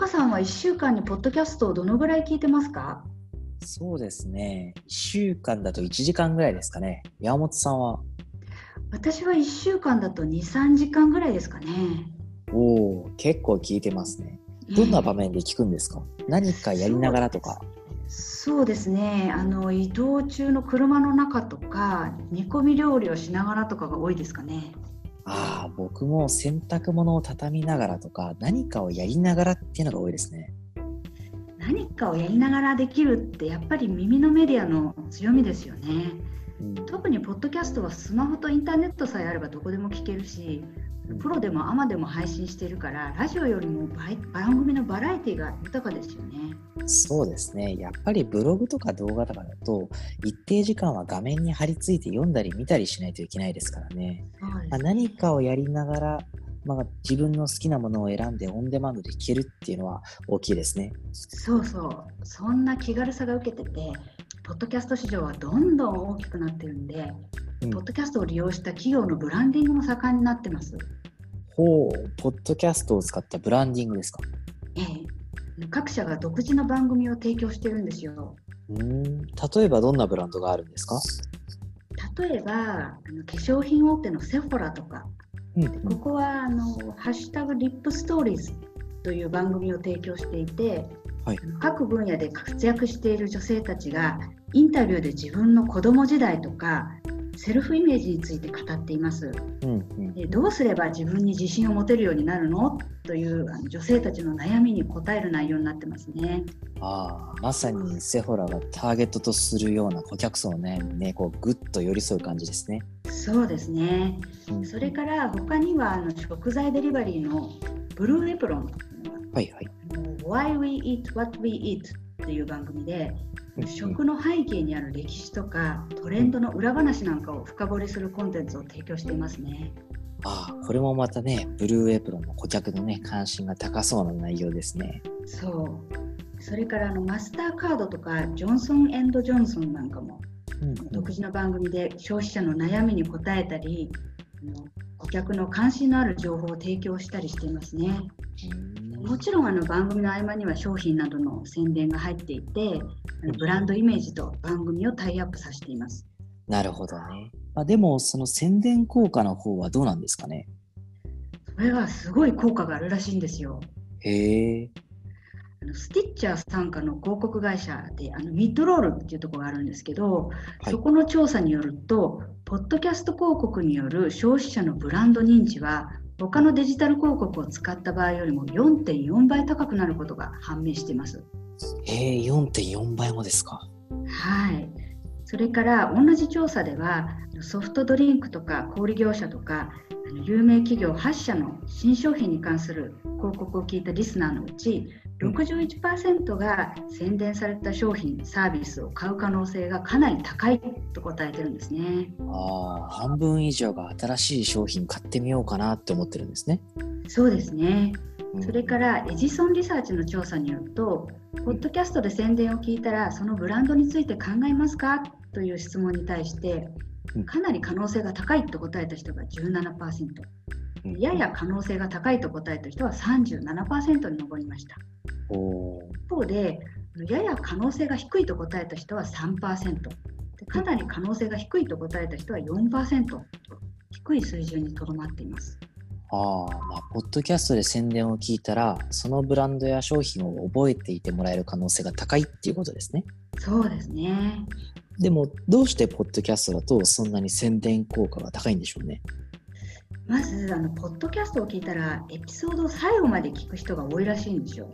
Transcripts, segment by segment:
岡さんは1週間にポッドキャストをどのぐらい聞いてますか？そうですね。1週間だと1時間ぐらいですかね。山本さんは？私は1週間だと2、3時間ぐらいですかね。おお、結構聞いてますね。どんな場面で聞くんですか、何かやりながらとか？そうですねあの移動中の車の中とか煮込み料理をしながらとかが多いですかね。ああ、僕も洗濯物を畳みながらとか、何かをやりながらっていうのが多いですね。何かをやりながらできるってやっぱり耳のメディアの強みですよね。うん、特にポッドキャストはスマホとインターネットさえあればどこでも聞けるしプロでもアマでも配信しているからラジオよりも番組のバラエティが豊かですよね。そうですね。やっぱりブログとか動画とかだと一定時間は画面に貼り付いて読んだり見たりしないといけないですからね。まあ、何かをやりながらまあ、自分の好きなものを選んでオンデマンドで聴けるっていうのは大きいですね。そうそう。そんな気軽さが受けてて、ポッドキャスト市場はどんどん大きくなってるんで、うん、ポッドキャストを利用した企業のブランディングも盛んになってます。ほう、ポッドキャストを使ったブランディングですか？ええ。各社が独自の番組を提供してるんですよ。うん。例えばどんなブランドがあるんですか？例えばあの化粧品大手のセフォラとか、うんうん、ここはあの「ハッシュタグリップストーリーズ」という番組を提供していて、はい、各分野で活躍している女性たちがインタビューで自分の子供時代とかセルフイメージについて語っています、うんうん、でどうすれば自分に自信を持てるようになるの？というあの女性たちの悩みに答える内容になってますね。ああまさにセフォラがターゲットとするような顧客層ねねこうぐっと寄り添う感じですね。そうですね、うん、それから他にはあの食材デリバリーのブルーエプロン。はいはい。Why We Eat What We Eat という番組で食の背景にある歴史とかトレンドの裏話なんかを深掘りするコンテンツを提供していますね。ああ、これもまたね、ブルーエプロンの顧客のね、関心が高そうな内容ですね。そう。それからあのマスターカードとかジョンソンジョンソンなんかも、うんうん、独自の番組で消費者の悩みに答えたり、顧客の関心のある情報を提供したりしていますね。もちろんあの番組の合間には商品などの宣伝が入っていて、ブランドイメージと番組をタイアップさせています。なるほどね。あでも、その宣伝効果の方はどうなんですかね？それはすごい効果があるらしいんですよ。へえ。あのスティッチャー傘下の広告会社であのミッドロールっていうところがあるんですけど、はい、そこの調査によるとポッドキャスト広告による消費者のブランド認知は他のデジタル広告を使った場合よりも4.4倍高くなることが判明しています。えー、4.4倍もですか？はい。それから同じ調査ではソフトドリンクとか小売業者とか有名企業8社の新商品に関する広告を聞いたリスナーのうち61%が宣伝された商品サービスを買う可能性がかなり高いと答えてるんですね。ああ半分以上が新しい商品買ってみようかなって思ってるんですね。そうですね、それからエジソンリサーチの調査によるとポッドキャストで宣伝を聞いたらそのブランドについて考えますか？という質問に対してかなり可能性が高いと答えた人が17%、やや可能性が高いと答えた人は37%に上りました。一方で、やや可能性が低いと答えた人は3%、でかなり可能性が低いと答えた人は4%と低い水準にとどまっています。あまあ、ポッドキャストで宣伝を聞いたら、そのブランドや商品を覚えていてもらえる可能性が高いっていうことですね。そうですね。でも、どうしてポッドキャストだとそんなに宣伝効果が高いんでしょうね？まず、あのポッドキャストを聞いたら、エピソードを最後まで聞く人が多いらしいんですよ。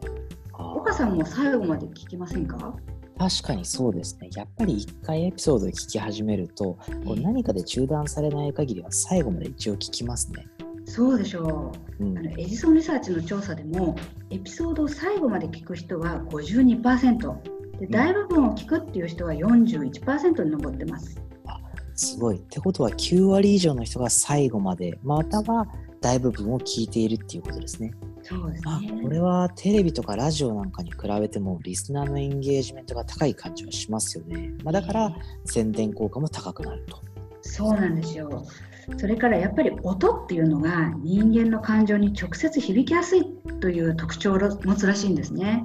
岡さんも最後まで聞きませんか？確かにそうですね。やっぱり一回エピソードを聞き始めると、こう何かで中断されない限りは最後まで一応聞きますね。そうでしょう、うん、あのエジソンリサーチの調査でもエピソードを最後まで聞く人は52%。で大部分を聞くっていう人は41%に上ってます。あすごい。ってことは9割以上の人が最後までまたは大部分を聞いているっていうことですね。そうですねあこれはテレビとかラジオなんかに比べてもリスナーのエンゲージメントが高い感じはしますよね。まあ、だから宣伝効果も高くなると。そうなんですよ。それからやっぱり音っていうのが人間の感情に直接響きやすいという特徴を持つらしいんですね。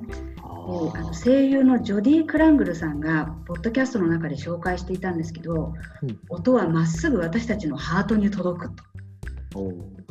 あの声優のジョディ・クラングルさんがポッドキャストの中で紹介していたんですけど、うん、音はまっすぐ私たちのハートに届くと。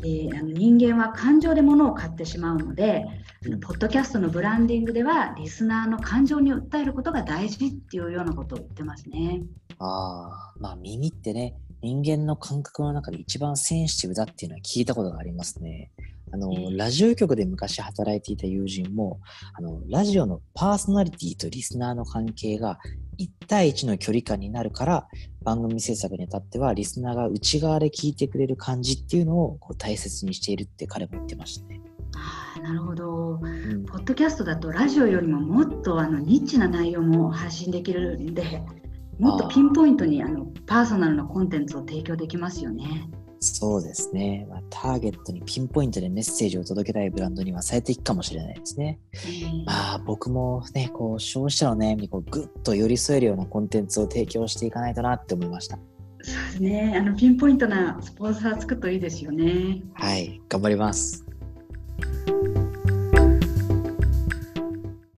えー、あの人間は感情で物を買ってしまうので、うん、ポッドキャストのブランディングではリスナーの感情に訴えることが大事っていうようなことを言ってますね。あまあ耳ってね人間の感覚の中で一番センシティブだっていうのは聞いたことがありますね。あの、ラジオ局で昔働いていた友人も、あの、ラジオのパーソナリティとリスナーの関係が1対1の距離感になるから、番組制作にあたってはリスナーが内側で聞いてくれる感じっていうのをこう大切にしているって彼も言ってましたね。あなるほど、うん、ポッドキャストだとラジオよりももっとあのニッチな内容も発信できるんでもっとピンポイントにあのパーソナルなコンテンツを提供できますよね。そうですね、まあ、ターゲットにピンポイントでメッセージを届けたいブランドには最適かもしれないですね。まあ僕もね、こう消費者の悩みにこうぐっと寄り添えるようなコンテンツを提供していかないとなって思いました。そうですね、あのピンポイントなスポンサー作るといいですよね。はい、頑張ります。